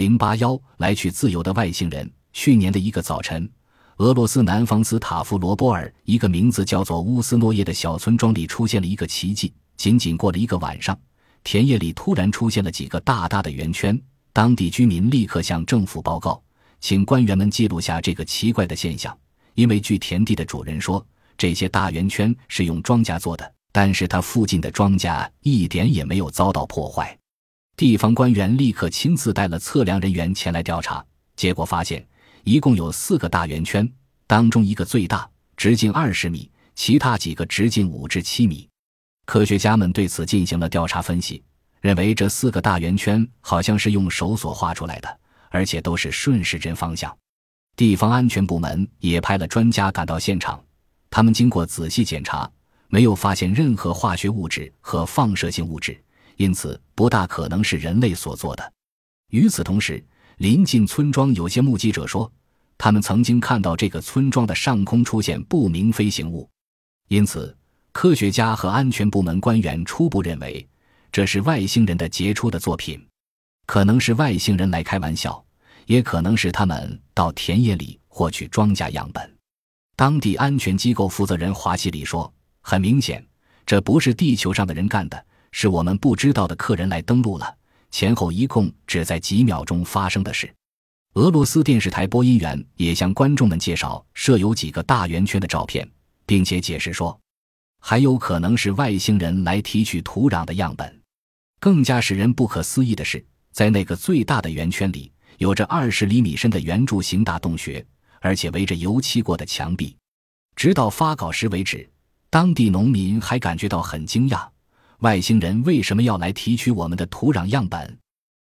零八幺来去自由的外星人。去年的一个早晨，俄罗斯南方斯塔夫罗波尔一个名字叫做乌斯诺耶的小村庄里出现了一个奇迹。仅仅过了一个晚上，田野里突然出现了几个大大的圆圈。当地居民立刻向政府报告，请官员们记录下这个奇怪的现象。因为据田地的主人说，这些大圆圈是用庄稼做的，但是他附近的庄稼一点也没有遭到破坏。地方官员立刻亲自带了测量人员前来调查，结果发现一共有四个大圆圈，当中一个最大，直径二十米，其他几个直径五至七米。科学家们对此进行了调查分析，认为这四个大圆圈好像是用手所画出来的，而且都是顺时针方向。地方安全部门也派了专家赶到现场，他们经过仔细检查，没有发现任何化学物质和放射性物质。因此，不大可能是人类所做的。与此同时，临近村庄有些目击者说，他们曾经看到这个村庄的上空出现不明飞行物。因此，科学家和安全部门官员初步认为，这是外星人的杰出的作品。可能是外星人来开玩笑，也可能是他们到田野里获取庄稼样本。当地安全机构负责人华西里说：“很明显，这不是地球上的人干的。”是我们不知道的客人来登陆了，前后一共只在几秒钟发生的事。俄罗斯电视台播音员也向观众们介绍设有几个大圆圈的照片，并且解释说，还有可能是外星人来提取土壤的样本。更加使人不可思议的是，在那个最大的圆圈里，有着二十厘米深的圆柱形大洞穴，而且围着油漆过的墙壁。直到发稿时为止，当地农民还感觉到很惊讶。外星人为什么要来提取我们的土壤样本？